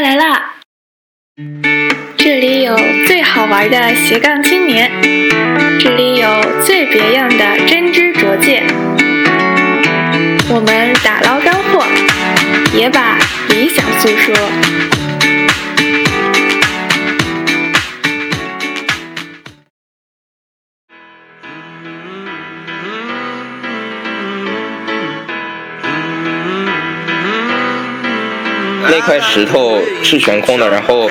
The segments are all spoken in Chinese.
来啦！这里有最好玩的斜杠青年，这里有最别样的真知灼见。我们打捞干货，也把理想诉说。石头是悬空的，然后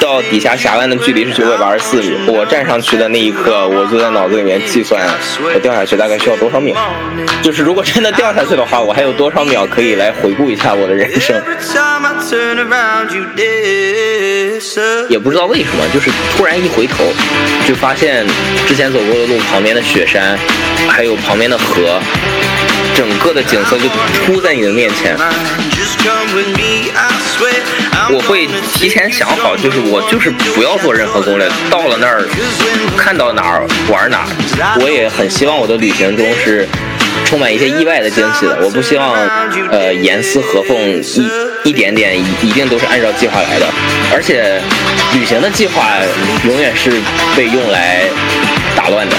到底下峡湾的距离是九百八十四米。我站上去的那一刻，我就在脑子里面计算，我掉下去大概需要多少秒。就是如果真的掉下去的话，我还有多少秒可以来回顾一下我的人生？也不知道为什么，就是突然一回头，就发现之前走过的路旁边的雪山，还有旁边的河。整个的景色就突在你的面前，我会提前想好，就是我就是不要做任何攻略，到了那儿看到哪儿玩哪儿。我也很希望我的旅行中是充满一些意外的惊喜的，我不希望呃严丝合缝一一点点一定都是按照计划来的，而且旅行的计划永远是被用来打乱的。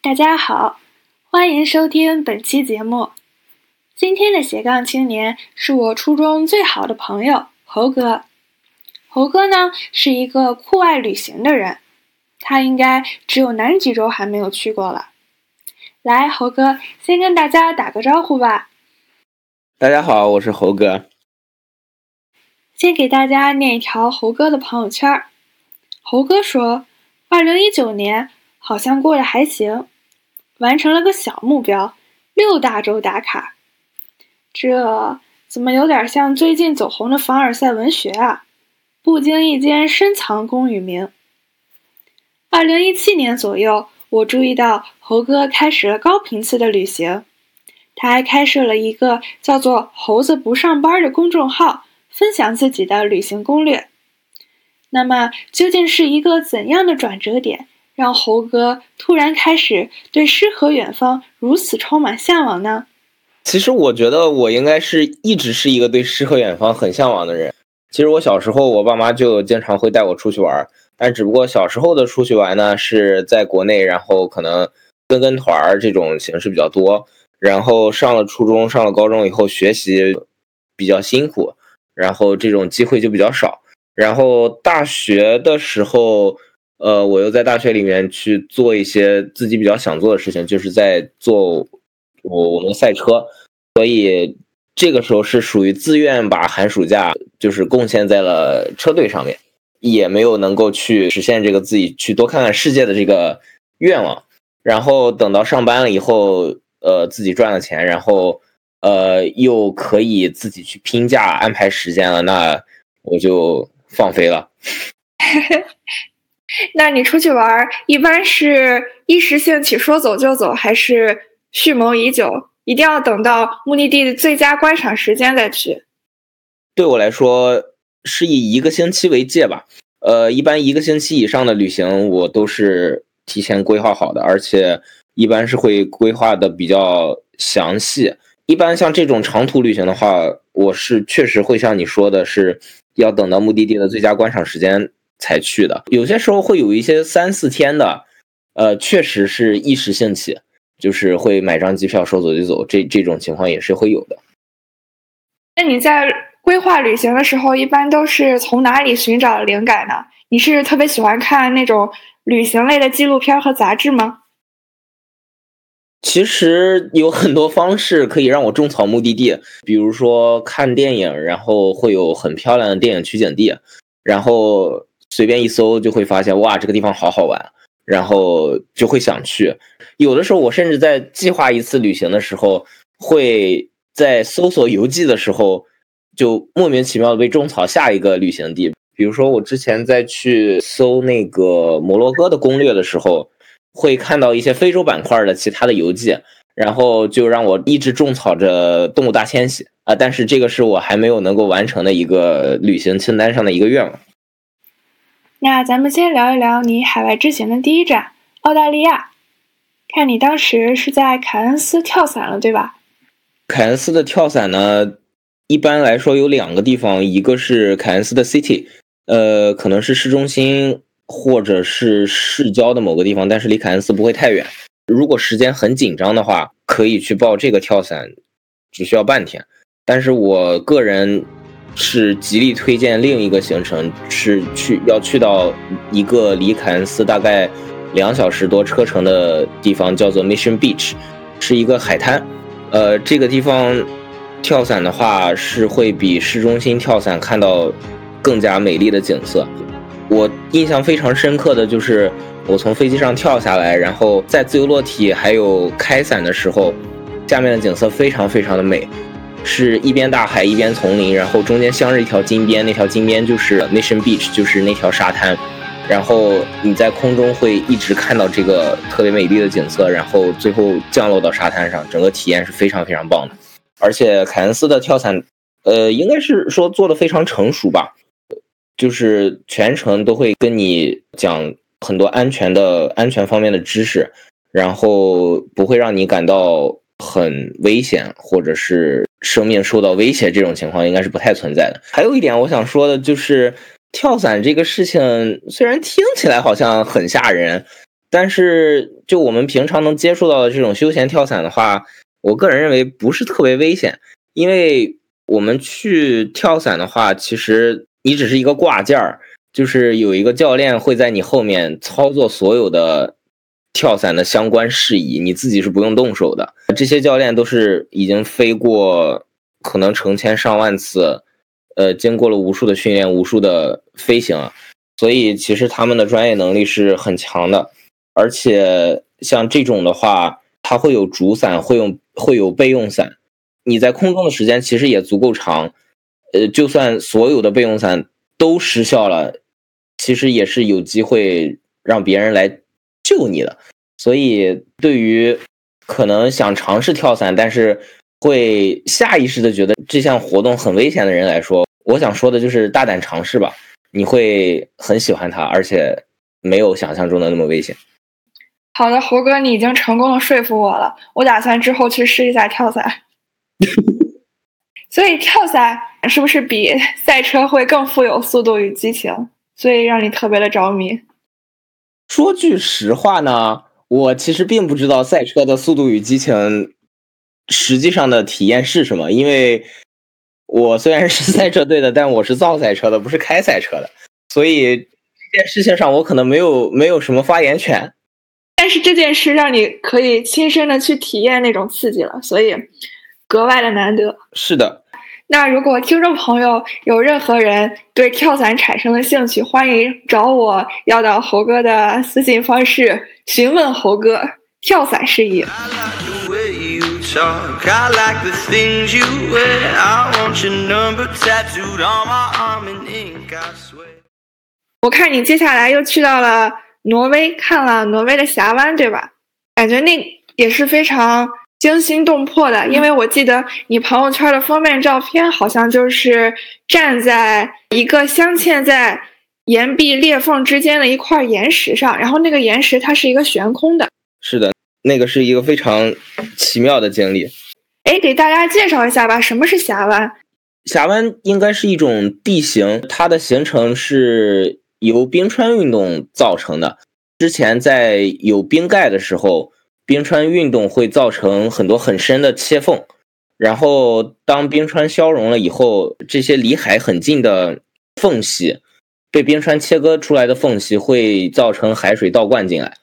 大家好，欢迎收听本期节目。今天的斜杠青年是我初中最好的朋友猴哥。猴哥呢是一个酷爱旅行的人，他应该只有南极洲还没有去过了。来，猴哥先跟大家打个招呼吧。大家好，我是猴哥。先给大家念一条猴哥的朋友圈。猴哥说：“二零一九年。”好像过得还行，完成了个小目标，六大洲打卡。这怎么有点像最近走红的凡尔赛文学啊？不经意间深藏功与名。二零一七年左右，我注意到猴哥开始了高频次的旅行，他还开设了一个叫做“猴子不上班”的公众号，分享自己的旅行攻略。那么，究竟是一个怎样的转折点？让猴哥突然开始对诗和远方如此充满向往呢？其实我觉得我应该是一直是一个对诗和远方很向往的人。其实我小时候，我爸妈就经常会带我出去玩，但只不过小时候的出去玩呢是在国内，然后可能跟跟团儿这种形式比较多。然后上了初中、上了高中以后，学习比较辛苦，然后这种机会就比较少。然后大学的时候。呃，我又在大学里面去做一些自己比较想做的事情，就是在做我我们赛车，所以这个时候是属于自愿把寒暑假就是贡献在了车队上面，也没有能够去实现这个自己去多看看世界的这个愿望。然后等到上班了以后，呃，自己赚了钱，然后呃，又可以自己去拼假安排时间了，那我就放飞了。那你出去玩，一般是一时兴起说走就走，还是蓄谋已久，一定要等到目的地的最佳观赏时间再去？对我来说，是以一个星期为界吧。呃，一般一个星期以上的旅行，我都是提前规划好的，而且一般是会规划的比较详细。一般像这种长途旅行的话，我是确实会像你说的，是要等到目的地的最佳观赏时间。才去的，有些时候会有一些三四天的，呃，确实是一时兴起，就是会买张机票说走就走，这这种情况也是会有的。那你在规划旅行的时候，一般都是从哪里寻找灵感呢？你是特别喜欢看那种旅行类的纪录片和杂志吗？其实有很多方式可以让我种草目的地，比如说看电影，然后会有很漂亮的电影取景地，然后。随便一搜就会发现，哇，这个地方好好玩，然后就会想去。有的时候，我甚至在计划一次旅行的时候，会在搜索游记的时候，就莫名其妙的被种草下一个旅行地。比如说，我之前在去搜那个摩洛哥的攻略的时候，会看到一些非洲板块的其他的游记，然后就让我一直种草着动物大迁徙啊。但是这个是我还没有能够完成的一个旅行清单上的一个愿望。那咱们先聊一聊你海外之行的第一站——澳大利亚。看你当时是在凯恩斯跳伞了，对吧？凯恩斯的跳伞呢，一般来说有两个地方，一个是凯恩斯的 City，呃，可能是市中心或者是市郊的某个地方，但是离凯恩斯不会太远。如果时间很紧张的话，可以去报这个跳伞，只需要半天。但是我个人。是极力推荐另一个行程，是去要去到一个离凯恩斯大概两小时多车程的地方，叫做 Mission Beach，是一个海滩。呃，这个地方跳伞的话，是会比市中心跳伞看到更加美丽的景色。我印象非常深刻的就是我从飞机上跳下来，然后在自由落体还有开伞的时候，下面的景色非常非常的美。是一边大海一边丛林，然后中间镶着一条金边，那条金边就是 Mission Beach，就是那条沙滩。然后你在空中会一直看到这个特别美丽的景色，然后最后降落到沙滩上，整个体验是非常非常棒的。而且凯恩斯的跳伞，呃，应该是说做的非常成熟吧，就是全程都会跟你讲很多安全的安全方面的知识，然后不会让你感到。很危险，或者是生命受到威胁，这种情况应该是不太存在的。还有一点我想说的就是，跳伞这个事情虽然听起来好像很吓人，但是就我们平常能接触到的这种休闲跳伞的话，我个人认为不是特别危险。因为我们去跳伞的话，其实你只是一个挂件儿，就是有一个教练会在你后面操作所有的。跳伞的相关事宜，你自己是不用动手的。这些教练都是已经飞过可能成千上万次，呃，经过了无数的训练、无数的飞行，所以其实他们的专业能力是很强的。而且像这种的话，它会有主伞，会用会有备用伞。你在空中的时间其实也足够长，呃，就算所有的备用伞都失效了，其实也是有机会让别人来。救你的，所以对于可能想尝试跳伞，但是会下意识的觉得这项活动很危险的人来说，我想说的就是大胆尝试吧，你会很喜欢它，而且没有想象中的那么危险。好的，猴哥，你已经成功的说服我了，我打算之后去试一下跳伞。所以跳伞是不是比赛车会更富有速度与激情？所以让你特别的着迷？说句实话呢，我其实并不知道赛车的速度与激情实际上的体验是什么，因为我虽然是赛车队的，但我是造赛车的，不是开赛车的，所以这件事情上我可能没有没有什么发言权。但是这件事让你可以亲身的去体验那种刺激了，所以格外的难得。是的。那如果听众朋友有任何人对跳伞产生了兴趣，欢迎找我要到猴哥的私信方式询问猴哥跳伞事宜。我看你接下来又去到了挪威，看了挪威的峡湾，对吧？感觉那也是非常。惊心动魄的，因为我记得你朋友圈的封面照片，好像就是站在一个镶嵌在岩壁裂缝之间的一块岩石上，然后那个岩石它是一个悬空的。是的，那个是一个非常奇妙的经历。哎，给大家介绍一下吧，什么是峡湾？峡湾应该是一种地形，它的形成是由冰川运动造成的。之前在有冰盖的时候。冰川运动会造成很多很深的切缝，然后当冰川消融了以后，这些离海很近的缝隙被冰川切割出来的缝隙会造成海水倒灌进来，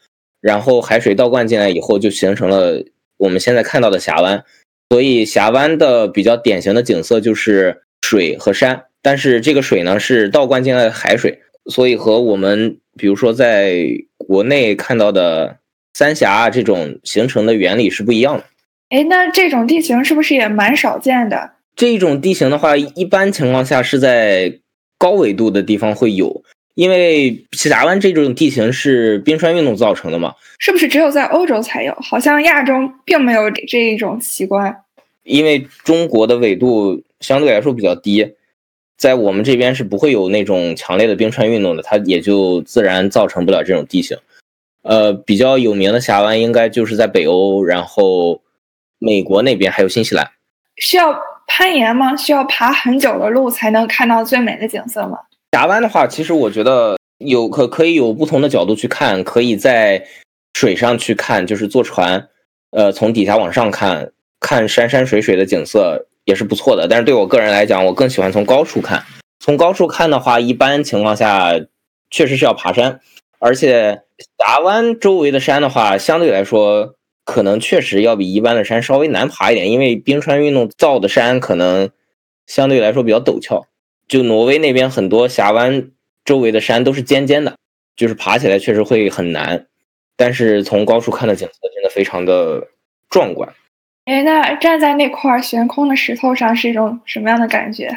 然后海水倒灌进来以后就形成了我们现在看到的峡湾。所以峡湾的比较典型的景色就是水和山，但是这个水呢是倒灌进来的海水，所以和我们比如说在国内看到的。三峡这种形成的原理是不一样的。哎，那这种地形是不是也蛮少见的？这种地形的话，一般情况下是在高纬度的地方会有，因为峡湾这种地形是冰川运动造成的嘛。是不是只有在欧洲才有？好像亚洲并没有这一种奇观。因为中国的纬度相对来说比较低，在我们这边是不会有那种强烈的冰川运动的，它也就自然造成不了这种地形。呃，比较有名的峡湾应该就是在北欧，然后美国那边还有新西兰。需要攀岩吗？需要爬很久的路才能看到最美的景色吗？峡湾的话，其实我觉得有可可以有不同的角度去看，可以在水上去看，就是坐船，呃，从底下往上看，看山山水水的景色也是不错的。但是对我个人来讲，我更喜欢从高处看。从高处看的话，一般情况下确实是要爬山，而且峡湾周围的山的话，相对来说可能确实要比一般的山稍微难爬一点，因为冰川运动造的山可能相对来说比较陡峭。就挪威那边很多峡湾周围的山都是尖尖的，就是爬起来确实会很难，但是从高处看的景色真的非常的壮观。哎，那站在那块悬空的石头上是一种什么样的感觉？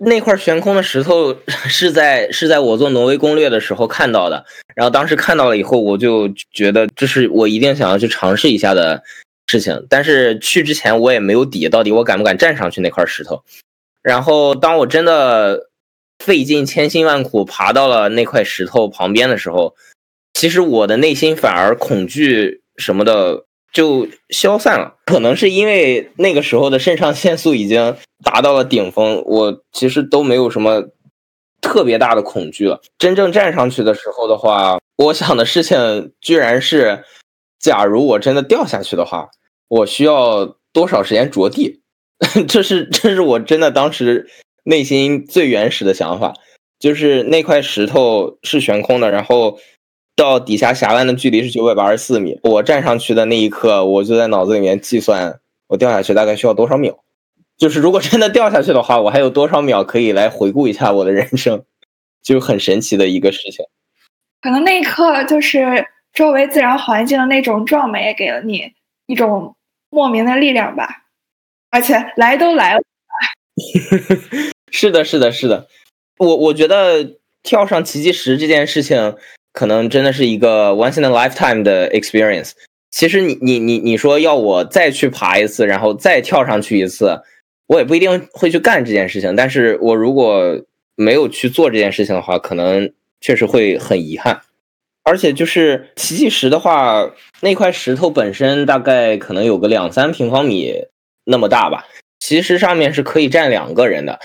那块悬空的石头 是在是在我做挪威攻略的时候看到的，然后当时看到了以后，我就觉得这是我一定想要去尝试一下的事情。但是去之前我也没有底，到底我敢不敢站上去那块石头？然后，当我真的费尽千辛万苦爬到了那块石头旁边的时候，其实我的内心反而恐惧什么的就消散了。可能是因为那个时候的肾上腺素已经达到了顶峰，我其实都没有什么特别大的恐惧了。真正站上去的时候的话，我想的事情居然是：假如我真的掉下去的话，我需要多少时间着地？这是这是我真的当时内心最原始的想法，就是那块石头是悬空的，然后到底下峡湾的距离是九百八十四米。我站上去的那一刻，我就在脑子里面计算我掉下去大概需要多少秒。就是如果真的掉下去的话，我还有多少秒可以来回顾一下我的人生，就很神奇的一个事情。可能那一刻就是周围自然环境的那种壮美，给了你一种莫名的力量吧。而且来都来了，是的，是的，是的。我我觉得跳上奇迹石这件事情，可能真的是一个 once in a lifetime 的 experience。其实你你你你说要我再去爬一次，然后再跳上去一次，我也不一定会去干这件事情。但是我如果没有去做这件事情的话，可能确实会很遗憾。而且就是奇迹石的话，那块石头本身大概可能有个两三平方米。那么大吧，其实上面是可以站两个人的。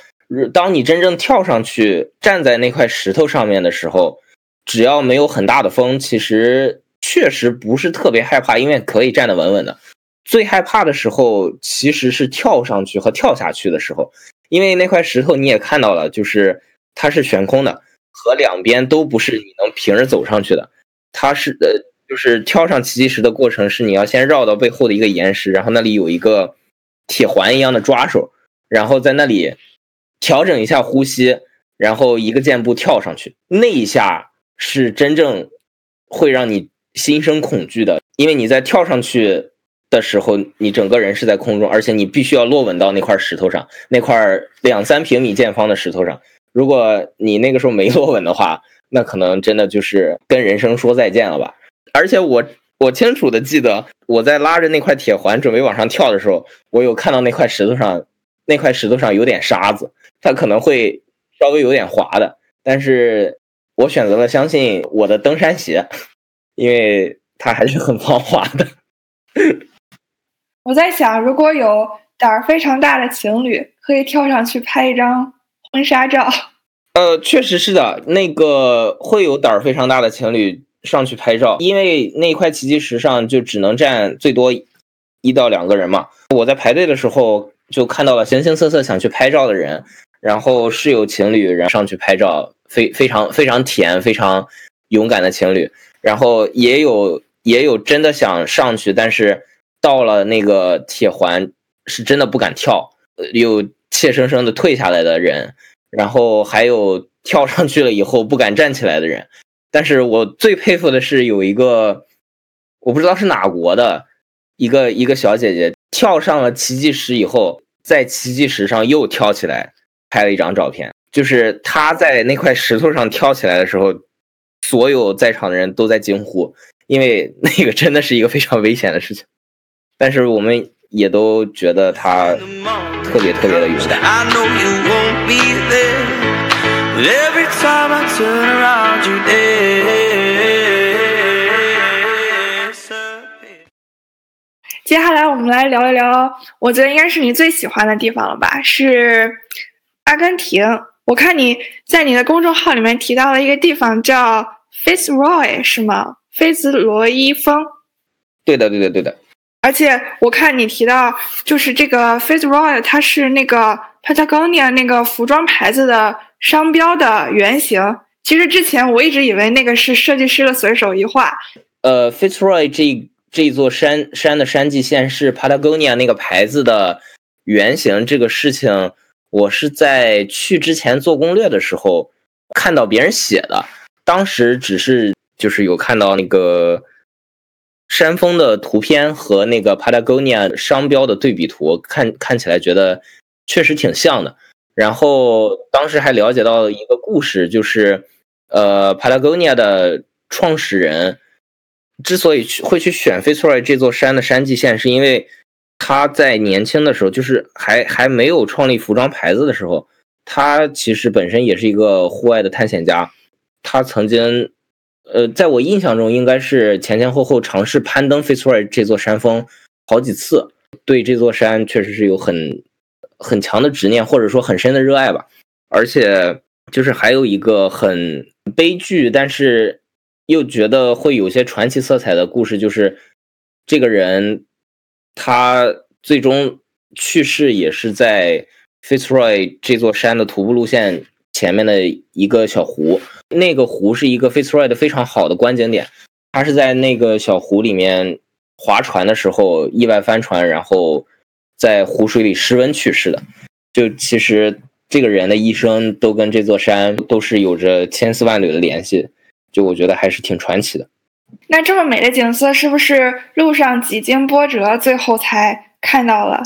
当你真正跳上去站在那块石头上面的时候，只要没有很大的风，其实确实不是特别害怕，因为可以站得稳稳的。最害怕的时候其实是跳上去和跳下去的时候，因为那块石头你也看到了，就是它是悬空的，和两边都不是你能平着走上去的。它是呃，就是跳上奇迹石的过程是你要先绕到背后的一个岩石，然后那里有一个。铁环一样的抓手，然后在那里调整一下呼吸，然后一个箭步跳上去。那一下是真正会让你心生恐惧的，因为你在跳上去的时候，你整个人是在空中，而且你必须要落稳到那块石头上，那块两三平米见方的石头上。如果你那个时候没 落稳的话，那可能真的就是跟人生说再见了吧。而且我。我清楚的记得，我在拉着那块铁环准备往上跳的时候，我有看到那块石头上，那块石头上有点沙子，它可能会稍微有点滑的。但是我选择了相信我的登山鞋，因为它还是很防滑的。我在想，如果有胆儿非常大的情侣，可以跳上去拍一张婚纱照。呃，确实是的，那个会有胆儿非常大的情侣。上去拍照，因为那块奇迹石上就只能站最多一到两个人嘛。我在排队的时候就看到了形形色色想去拍照的人，然后是有情侣然后上去拍照，非非常非常甜、非常勇敢的情侣，然后也有也有真的想上去，但是到了那个铁环是真的不敢跳，又怯生生的退下来的人，然后还有跳上去了以后不敢站起来的人。但是我最佩服的是有一个，我不知道是哪国的一个一个小姐姐跳上了奇迹石以后，在奇迹石上又跳起来拍了一张照片。就是他在那块石头上跳起来的时候，所有在场的人都在惊呼，因为那个真的是一个非常危险的事情。但是我们也都觉得他特别特别的勇敢。接下来我们来聊一聊，我觉得应该是你最喜欢的地方了吧？是阿根廷。我看你在你的公众号里面提到了一个地方叫 Fitzroy，是吗？菲兹罗伊峰。对的，对的，对的。而且我看你提到，就是这个 Fitzroy，它是那个 Patagonia 那个服装牌子的商标的原型。其实之前我一直以为那个是设计师的随手一画。呃，Fitzroy 这这座山山的山际线是 Patagonia 那个牌子的原型。这个事情我是在去之前做攻略的时候看到别人写的，当时只是就是有看到那个山峰的图片和那个 Patagonia 商标的对比图，看看起来觉得确实挺像的。然后当时还了解到一个故事，就是呃，Patagonia 的创始人之所以去会去选 Fitzroy 这座山的山际线，是因为他在年轻的时候，就是还还没有创立服装牌子的时候，他其实本身也是一个户外的探险家。他曾经，呃，在我印象中，应该是前前后后尝试攀登 Fitzroy 这座山峰好几次，对这座山确实是有很很强的执念，或者说很深的热爱吧。而且就是还有一个很悲剧，但是又觉得会有些传奇色彩的故事，就是这个人他最终去世也是在 Fitzroy 这座山的徒步路线前面的一个小湖，那个湖是一个 Fitzroy 的非常好的观景点，他是在那个小湖里面划船的时候意外翻船，然后在湖水里失温去世的。就其实这个人的一生都跟这座山都是有着千丝万缕的联系，就我觉得还是挺传奇的。那这么美的景色，是不是路上几经波折，最后才看到了？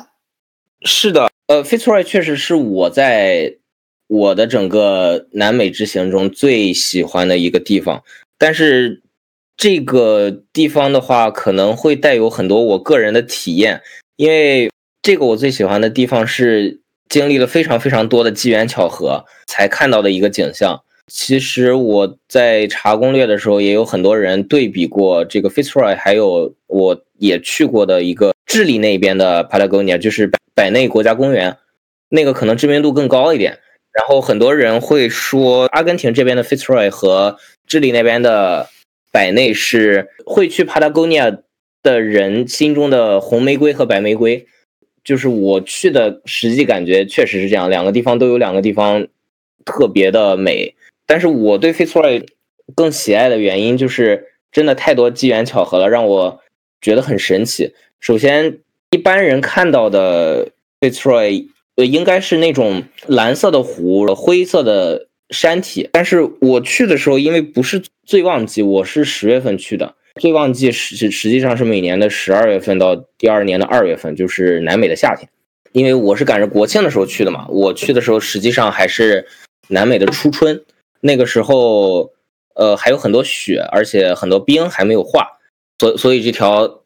是的，呃，Fitzroy 确实是我在我的整个南美之行中最喜欢的一个地方，但是这个地方的话，可能会带有很多我个人的体验，因为这个我最喜欢的地方是经历了非常非常多的机缘巧合才看到的一个景象。其实我在查攻略的时候，也有很多人对比过这个 Fitzroy，还有我也去过的一个智利那边的 Patagonia，就是百内国家公园，那个可能知名度更高一点。然后很多人会说，阿根廷这边的 Fitzroy 和智利那边的百内是会去 Patagonia 的人心中的红玫瑰和白玫瑰。就是我去的实际感觉确实是这样，两个地方都有两个地方特别的美。但是我对 Fitzroy 更喜爱的原因就是真的太多机缘巧合了，让我觉得很神奇。首先，一般人看到的 Fitzroy 呃应该是那种蓝色的湖、灰色的山体，但是我去的时候，因为不是最旺季，我是十月份去的，最旺季实实际上是每年的十二月份到第二年的二月份，就是南美的夏天。因为我是赶着国庆的时候去的嘛，我去的时候实际上还是南美的初春。那个时候，呃，还有很多雪，而且很多冰还没有化，所所以这条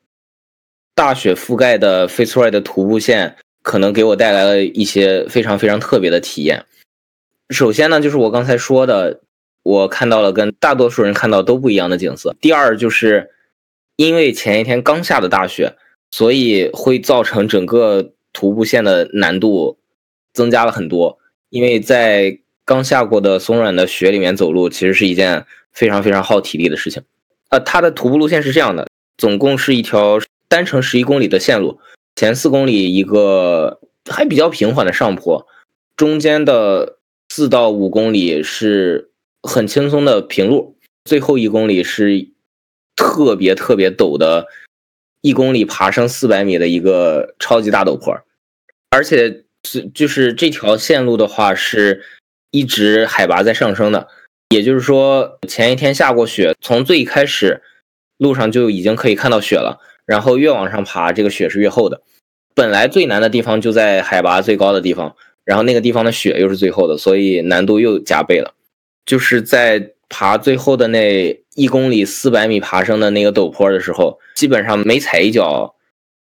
大雪覆盖的 Fitzroy 的徒步线，可能给我带来了一些非常非常特别的体验。首先呢，就是我刚才说的，我看到了跟大多数人看到都不一样的景色。第二，就是因为前一天刚下的大雪，所以会造成整个徒步线的难度增加了很多，因为在刚下过的松软的雪里面走路，其实是一件非常非常耗体力的事情。呃，它的徒步路线是这样的，总共是一条单程十一公里的线路，前四公里一个还比较平缓的上坡，中间的四到五公里是很轻松的平路，最后一公里是特别特别陡的，一公里爬升四百米的一个超级大陡坡，而且是就是这条线路的话是。一直海拔在上升的，也就是说前一天下过雪，从最开始路上就已经可以看到雪了，然后越往上爬，这个雪是越厚的。本来最难的地方就在海拔最高的地方，然后那个地方的雪又是最厚的，所以难度又加倍了。就是在爬最后的那一公里四百米爬升的那个陡坡的时候，基本上每踩一脚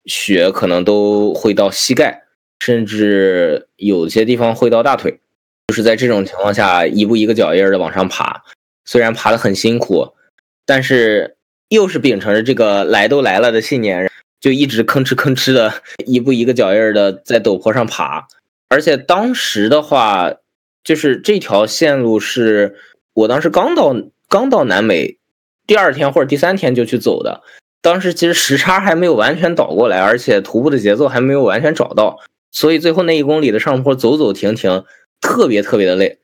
雪可能都会到膝盖，甚至有些地方会到大腿。是在这种情况下，一步一个脚印的往上爬，虽然爬得很辛苦，但是又是秉承着这个来都来了的信念，就一直吭哧吭哧的，一步一个脚印的在陡坡上爬。而且当时的话，就是这条线路是我当时刚到刚到南美，第二天或者第三天就去走的。当时其实时差还没有完全倒过来，而且徒步的节奏还没有完全找到，所以最后那一公里的上坡走走停停。特别特别的累，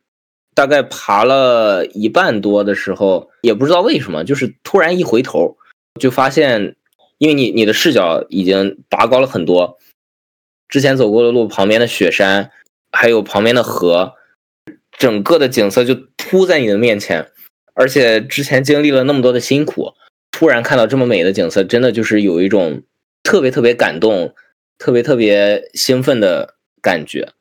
大概爬了一半多的时候，也不知道为什么，就是突然一回头，就发现，因为你你的视角已经拔高了很多，之前走过的路旁边的雪山，还有旁边的河，整个的景色就突在你的面前，而且之前经历了那么多的辛苦，突然看到这么美的景色，真的就是有一种特别特别感动、特别特别兴奋的感觉。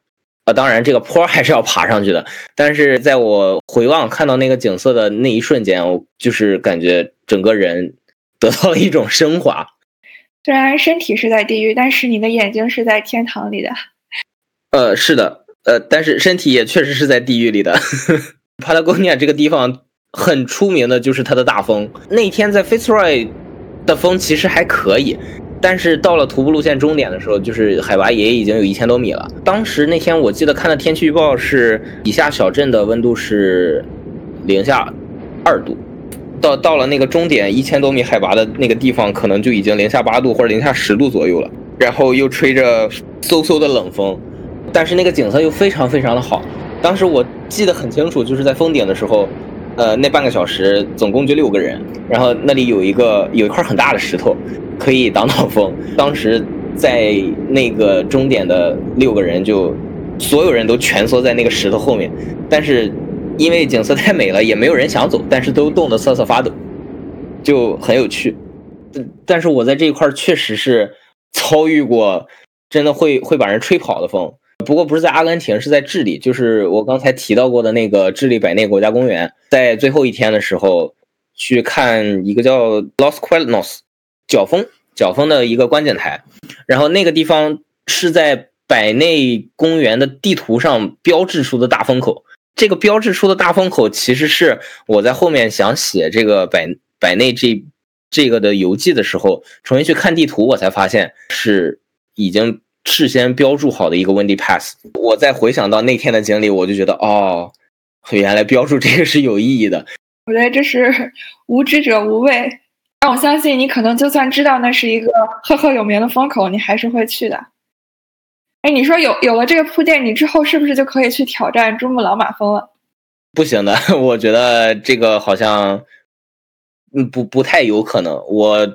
啊，当然，这个坡还是要爬上去的。但是在我回望看到那个景色的那一瞬间，我就是感觉整个人得到了一种升华。虽然身体是在地狱，但是你的眼睛是在天堂里的。呃，是的，呃，但是身体也确实是在地狱里的。帕拉贡尼亚这个地方很出名的就是它的大风。那天在 Fitzroy 的风其实还可以。但是到了徒步路线终点的时候，就是海拔也已经有一千多米了。当时那天我记得看的天气预报是，以下小镇的温度是零下二度，到到了那个终点一千多米海拔的那个地方，可能就已经零下八度或者零下十度左右了。然后又吹着嗖嗖的冷风，但是那个景色又非常非常的好。当时我记得很清楚，就是在峰顶的时候，呃，那半个小时总共就六个人，然后那里有一个有一块很大的石头。可以挡挡风。当时在那个终点的六个人，就所有人都蜷缩在那个石头后面。但是因为景色太美了，也没有人想走，但是都冻得瑟瑟发抖，就很有趣。但是我在这一块确实是遭遇过真的会会把人吹跑的风。不过不是在阿根廷，是在智利，就是我刚才提到过的那个智利百内国家公园。在最后一天的时候去看一个叫 Los Cuernos。角峰，角峰的一个观景台，然后那个地方是在百内公园的地图上标志出的大风口。这个标志出的大风口，其实是我在后面想写这个百百内这这个的游记的时候，重新去看地图，我才发现是已经事先标注好的一个 Windy Pass。我再回想到那天的经历，我就觉得哦，原来标注这个是有意义的。我觉得这是无知者无畏。但我相信你可能就算知道那是一个赫赫有名的风口，你还是会去的。哎，你说有有了这个铺垫，你之后是不是就可以去挑战珠穆朗玛峰了？不行的，我觉得这个好像，嗯，不不太有可能。我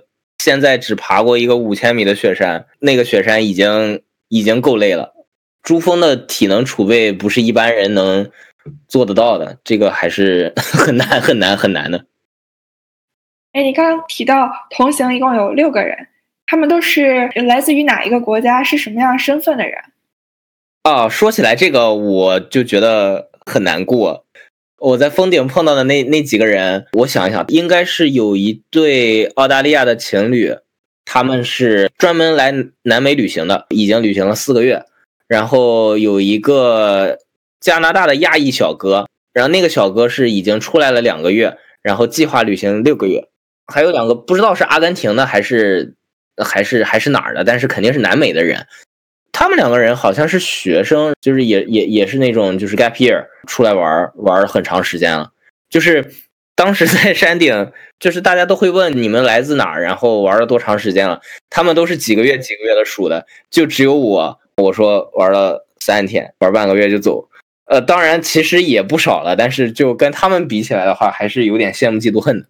现在只爬过一个五千米的雪山，那个雪山已经已经够累了。珠峰的体能储备不是一般人能做得到的，这个还是 很难很难很难的。哎，你刚刚提到同行一共有六个人，他们都是来自于哪一个国家？是什么样身份的人？啊，说起来这个我就觉得很难过。我在峰顶碰到的那那几个人，我想一想，应该是有一对澳大利亚的情侣，他们是专门来南美旅行的，已经旅行了四个月。然后有一个加拿大的亚裔小哥，然后那个小哥是已经出来了两个月，然后计划旅行六个月。还有两个不知道是阿根廷的还是还是还是哪儿的，但是肯定是南美的人。他们两个人好像是学生，就是也也也是那种就是 gap year 出来玩玩了很长时间了。就是当时在山顶，就是大家都会问你们来自哪儿，然后玩了多长时间了。他们都是几个月几个月的数的，就只有我，我说玩了三天，玩半个月就走。呃，当然其实也不少了，但是就跟他们比起来的话，还是有点羡慕嫉妒恨的。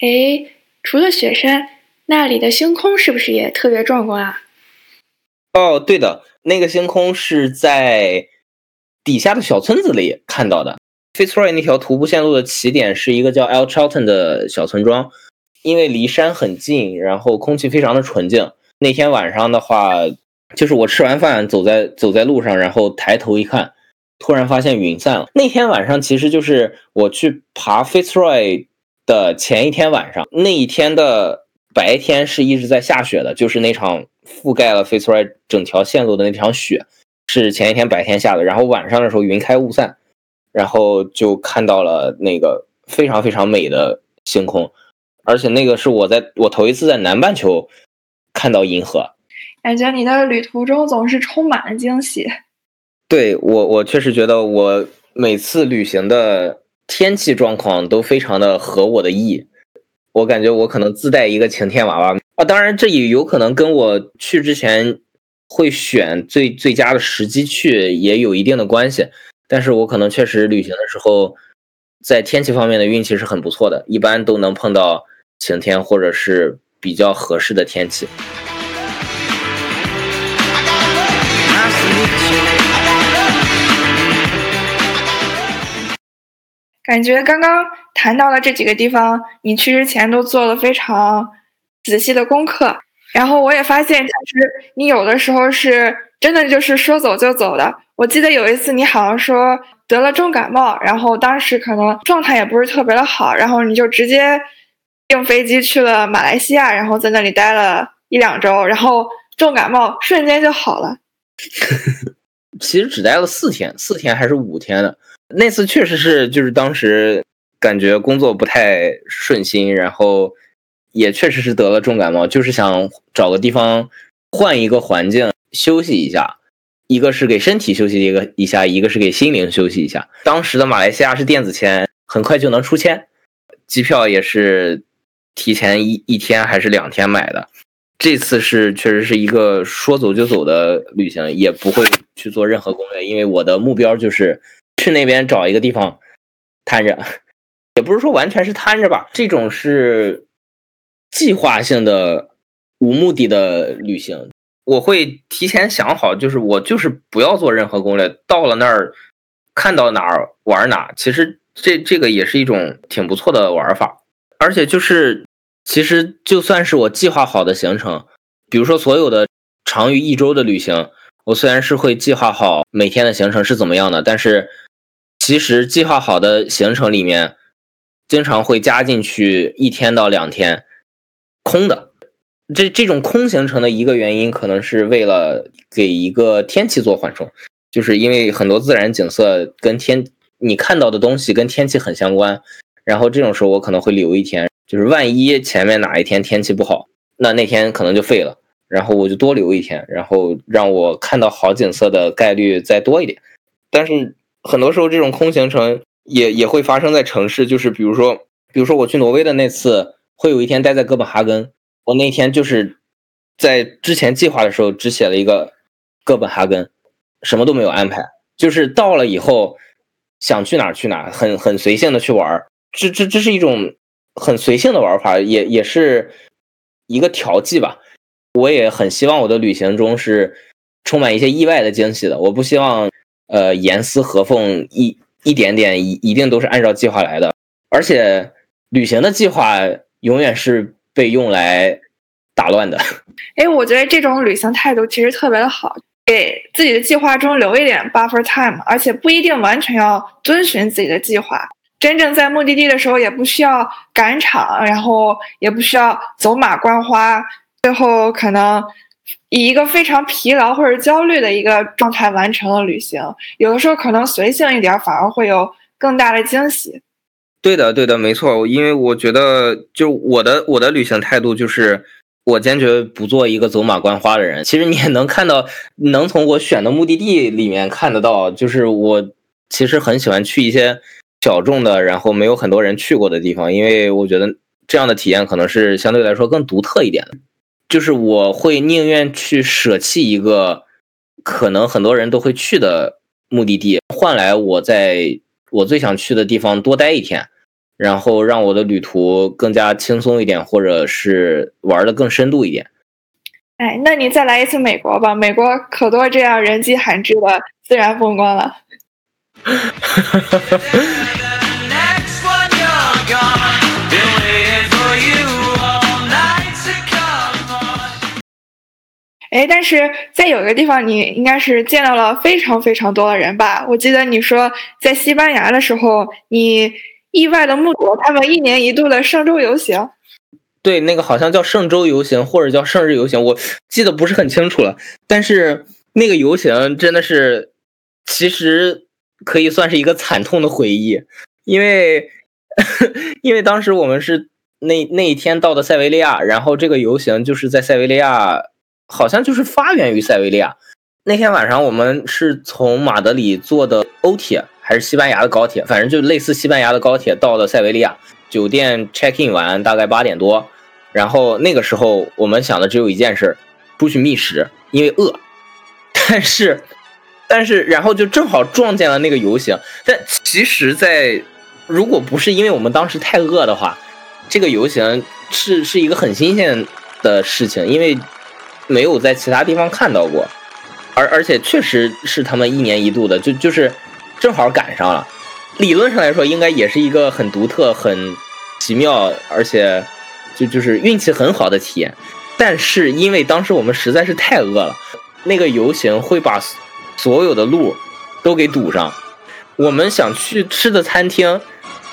哎，除了雪山，那里的星空是不是也特别壮观啊？哦，对的，那个星空是在底下的小村子里看到的。Fitzroy 那条徒步线路的起点是一个叫 El Chalton 的小村庄，因为离山很近，然后空气非常的纯净。那天晚上的话，就是我吃完饭走在走在路上，然后抬头一看，突然发现云散了。那天晚上其实就是我去爬 Fitzroy。的前一天晚上，那一天的白天是一直在下雪的，就是那场覆盖了菲茨罗整条线路的那场雪，是前一天白天下的。然后晚上的时候云开雾散，然后就看到了那个非常非常美的星空，而且那个是我在我头一次在南半球看到银河。感觉你的旅途中总是充满了惊喜。对我，我确实觉得我每次旅行的天气状况都非常的合我的意。我感觉我可能自带一个晴天娃娃啊，当然这也有可能跟我去之前会选最最佳的时机去也有一定的关系。但是我可能确实旅行的时候，在天气方面的运气是很不错的，一般都能碰到晴天或者是比较合适的天气。感觉刚刚谈到了这几个地方，你去之前都做了非常仔细的功课。然后我也发现，其实你有的时候是真的就是说走就走的。我记得有一次你好像说得了重感冒，然后当时可能状态也不是特别的好，然后你就直接订飞机去了马来西亚，然后在那里待了一两周，然后重感冒瞬间就好了。其实只待了四天，四天还是五天的。那次确实是，就是当时感觉工作不太顺心，然后也确实是得了重感冒，就是想找个地方换一个环境休息一下。一个是给身体休息一个一下，一个是给心灵休息一下。当时的马来西亚是电子签，很快就能出签，机票也是提前一一天还是两天买的。这次是确实是一个说走就走的旅行，也不会去做任何攻略，因为我的目标就是去那边找一个地方摊着，也不是说完全是摊着吧，这种是计划性的、无目的的旅行。我会提前想好，就是我就是不要做任何攻略，到了那儿看到哪儿玩哪儿。其实这这个也是一种挺不错的玩法，而且就是其实就算是我计划好的行程，比如说所有的长于一周的旅行，我虽然是会计划好每天的行程是怎么样的，但是其实计划好的行程里面，经常会加进去一天到两天空的。这这种空行程的一个原因，可能是为了给一个天气做缓冲，就是因为很多自然景色跟天你看到的东西跟天气很相关，然后这种时候我可能会留一天，就是万一前面哪一天天气不好，那那天可能就废了，然后我就多留一天，然后让我看到好景色的概率再多一点。但是很多时候这种空行程也也会发生在城市，就是比如说，比如说我去挪威的那次，会有一天待在哥本哈根。我那天就是在之前计划的时候只写了一个哥本哈根，什么都没有安排，就是到了以后想去哪儿去哪儿，很很随性的去玩儿。这这这是一种很随性的玩法，也也是一个调剂吧。我也很希望我的旅行中是充满一些意外的惊喜的。我不希望呃严丝合缝一一点点一一定都是按照计划来的，而且旅行的计划永远是。被用来打乱的，哎，我觉得这种旅行态度其实特别的好，给自己的计划中留一点 buffer time，而且不一定完全要遵循自己的计划。真正在目的地的时候，也不需要赶场，然后也不需要走马观花，最后可能以一个非常疲劳或者焦虑的一个状态完成了旅行。有的时候可能随性一点，反而会有更大的惊喜。对的，对的，没错。因为我觉得，就我的我的旅行态度就是，我坚决不做一个走马观花的人。其实你也能看到，能从我选的目的地里面看得到，就是我其实很喜欢去一些小众的，然后没有很多人去过的地方，因为我觉得这样的体验可能是相对来说更独特一点的。就是我会宁愿去舍弃一个可能很多人都会去的目的地，换来我在。我最想去的地方多待一天，然后让我的旅途更加轻松一点，或者是玩的更深度一点。哎，那你再来一次美国吧，美国可多这样人迹罕至的自然风光了。哎，但是在有一个地方，你应该是见到了非常非常多的人吧？我记得你说在西班牙的时候，你意外的目睹了他们一年一度的圣周游行。对，那个好像叫圣周游行或者叫圣日游行，我记得不是很清楚了。但是那个游行真的是，其实可以算是一个惨痛的回忆，因为 因为当时我们是那那一天到的塞维利亚，然后这个游行就是在塞维利亚，好像就是发源于塞维利亚。那天晚上我们是从马德里坐的欧铁，还是西班牙的高铁？反正就类似西班牙的高铁到了塞维利亚。酒店 check in 完大概八点多，然后那个时候我们想的只有一件事，出去觅食，因为饿。但是，但是然后就正好撞见了那个游行。但其实，在如果不是因为我们当时太饿的话，这个游行是是一个很新鲜的事情，因为没有在其他地方看到过，而而且确实是他们一年一度的，就就是正好赶上了。理论上来说，应该也是一个很独特、很奇妙，而且就就是运气很好的体验。但是因为当时我们实在是太饿了，那个游行会把所有的路都给堵上。我们想去吃的餐厅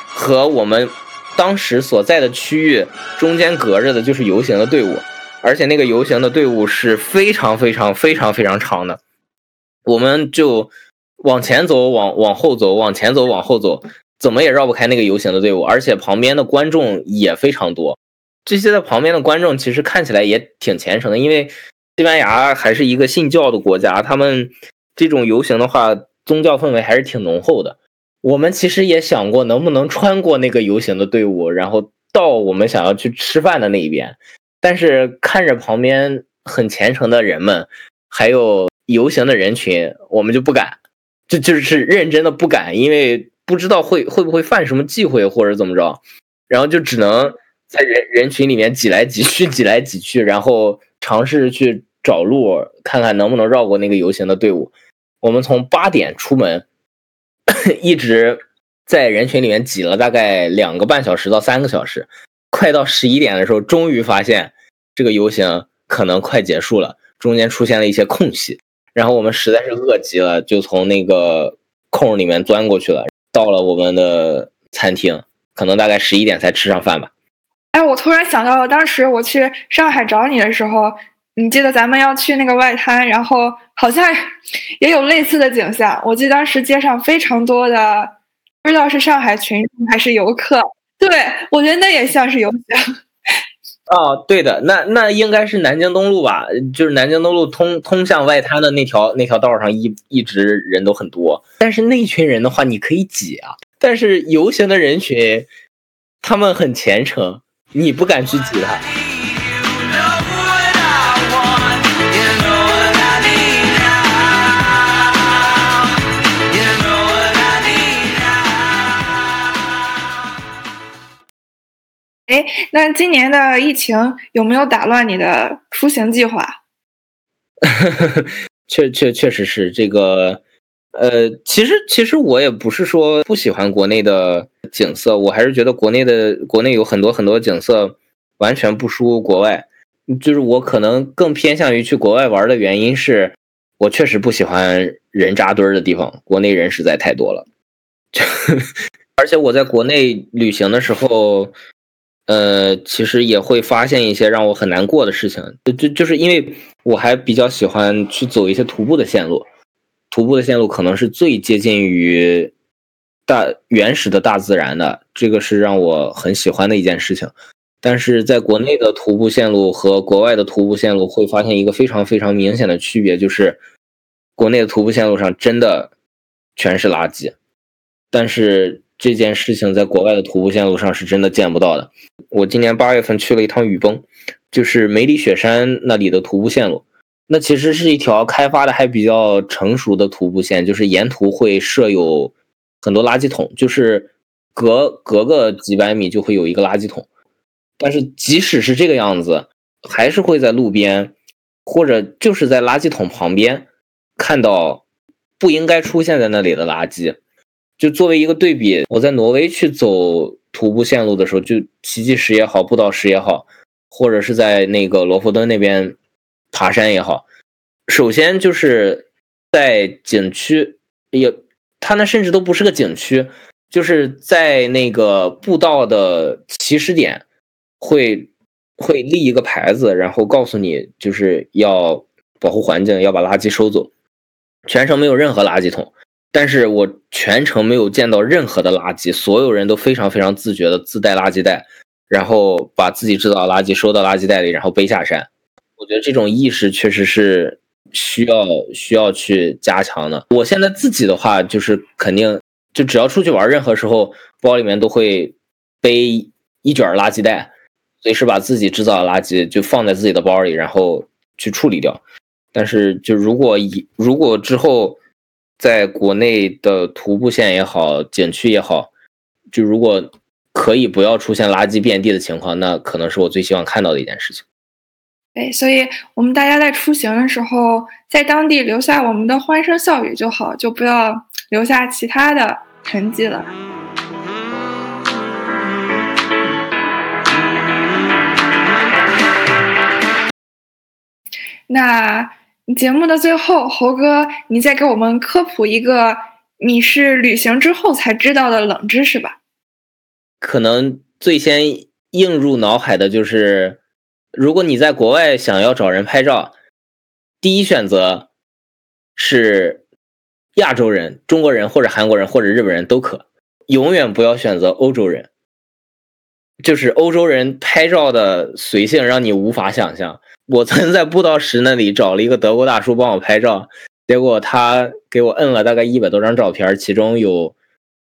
和我们当时所在的区域中间隔着的就是游行的队伍，而且那个游行的队伍是非常非常非常非常长的，我们就。往前走，往往后走，往前走，往后走，怎么也绕不开那个游行的队伍，而且旁边的观众也非常多。这些在旁边的观众其实看起来也挺虔诚的，因为西班牙还是一个信教的国家，他们这种游行的话，宗教氛围还是挺浓厚的。我们其实也想过能不能穿过那个游行的队伍，然后到我们想要去吃饭的那一边，但是看着旁边很虔诚的人们，还有游行的人群，我们就不敢。就就是认真的不敢，因为不知道会会不会犯什么忌讳或者怎么着，然后就只能在人人群里面挤来挤去，挤来挤去，然后尝试去找路，看看能不能绕过那个游行的队伍。我们从八点出门，一直在人群里面挤了大概两个半小时到三个小时，快到十一点的时候，终于发现这个游行可能快结束了，中间出现了一些空隙。然后我们实在是饿极了，就从那个空里面钻过去了，到了我们的餐厅，可能大概十一点才吃上饭吧。哎，我突然想到了，当时我去上海找你的时候，你记得咱们要去那个外滩，然后好像也有类似的景象。我记得当时街上非常多的，不知道是上海群众还是游客。对，我觉得那也像是游行。哦，对的，那那应该是南京东路吧？就是南京东路通通向外滩的那条那条道上一一直人都很多，但是那群人的话，你可以挤啊。但是游行的人群，他们很虔诚，你不敢去挤他。哎，那今年的疫情有没有打乱你的出行计划？确确确实是这个，呃，其实其实我也不是说不喜欢国内的景色，我还是觉得国内的国内有很多很多景色完全不输国外。就是我可能更偏向于去国外玩的原因是，我确实不喜欢人扎堆儿的地方，国内人实在太多了。而且我在国内旅行的时候。呃，其实也会发现一些让我很难过的事情，就就就是因为我还比较喜欢去走一些徒步的线路，徒步的线路可能是最接近于大原始的大自然的，这个是让我很喜欢的一件事情。但是在国内的徒步线路和国外的徒步线路会发现一个非常非常明显的区别，就是国内的徒步线路上真的全是垃圾，但是。这件事情在国外的徒步线路上是真的见不到的。我今年八月份去了一趟雨崩，就是梅里雪山那里的徒步线路。那其实是一条开发的还比较成熟的徒步线，就是沿途会设有很多垃圾桶，就是隔隔个几百米就会有一个垃圾桶。但是即使是这个样子，还是会在路边或者就是在垃圾桶旁边看到不应该出现在那里的垃圾。就作为一个对比，我在挪威去走徒步线路的时候，就奇迹石也好，步道石也好，或者是在那个罗弗敦那边爬山也好，首先就是在景区，也它那甚至都不是个景区，就是在那个步道的起始点会会立一个牌子，然后告诉你就是要保护环境，要把垃圾收走。全程没有任何垃圾桶，但是我全程没有见到任何的垃圾，所有人都非常非常自觉的自带垃圾袋，然后把自己制造的垃圾收到垃圾袋里，然后背下山。我觉得这种意识确实是需要需要去加强的。我现在自己的话，就是肯定就只要出去玩，任何时候包里面都会背一卷垃圾袋，随时把自己制造的垃圾就放在自己的包里，然后去处理掉。但是，就如果以如果之后在国内的徒步线也好，景区也好，就如果可以不要出现垃圾遍地的情况，那可能是我最希望看到的一件事情。对，所以我们大家在出行的时候，在当地留下我们的欢声笑语就好，就不要留下其他的痕迹了。那。节目的最后，猴哥，你再给我们科普一个你是旅行之后才知道的冷知识吧？可能最先映入脑海的就是，如果你在国外想要找人拍照，第一选择是亚洲人、中国人或者韩国人或者日本人都可，永远不要选择欧洲人。就是欧洲人拍照的随性让你无法想象。我曾在布道石那里找了一个德国大叔帮我拍照，结果他给我摁了大概一百多张照片，其中有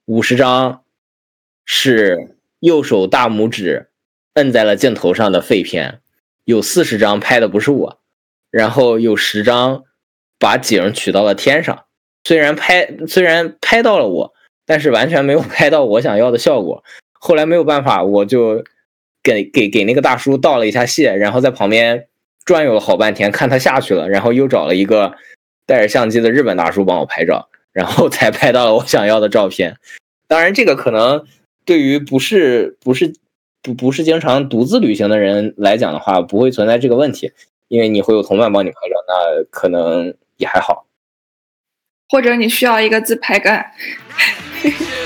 五十张是右手大拇指摁在了镜头上的废片，有四十张拍的不是我，然后有十张把景取到了天上。虽然拍虽然拍到了我，但是完全没有 拍到我想要的效果。后来没有办法，我就给给给那个大叔道了一下谢，然后在旁边转悠了好半天，看他下去了，然后又找了一个带着相机的日本大叔帮我拍照，然后才拍到了我想要的照片。当然，这个可能对于不是不是不不是经常独自旅行的人来讲的话，不会存在这个问题，因为你会有同伴帮你拍照，那可能也还好。或者你需要一个自拍杆。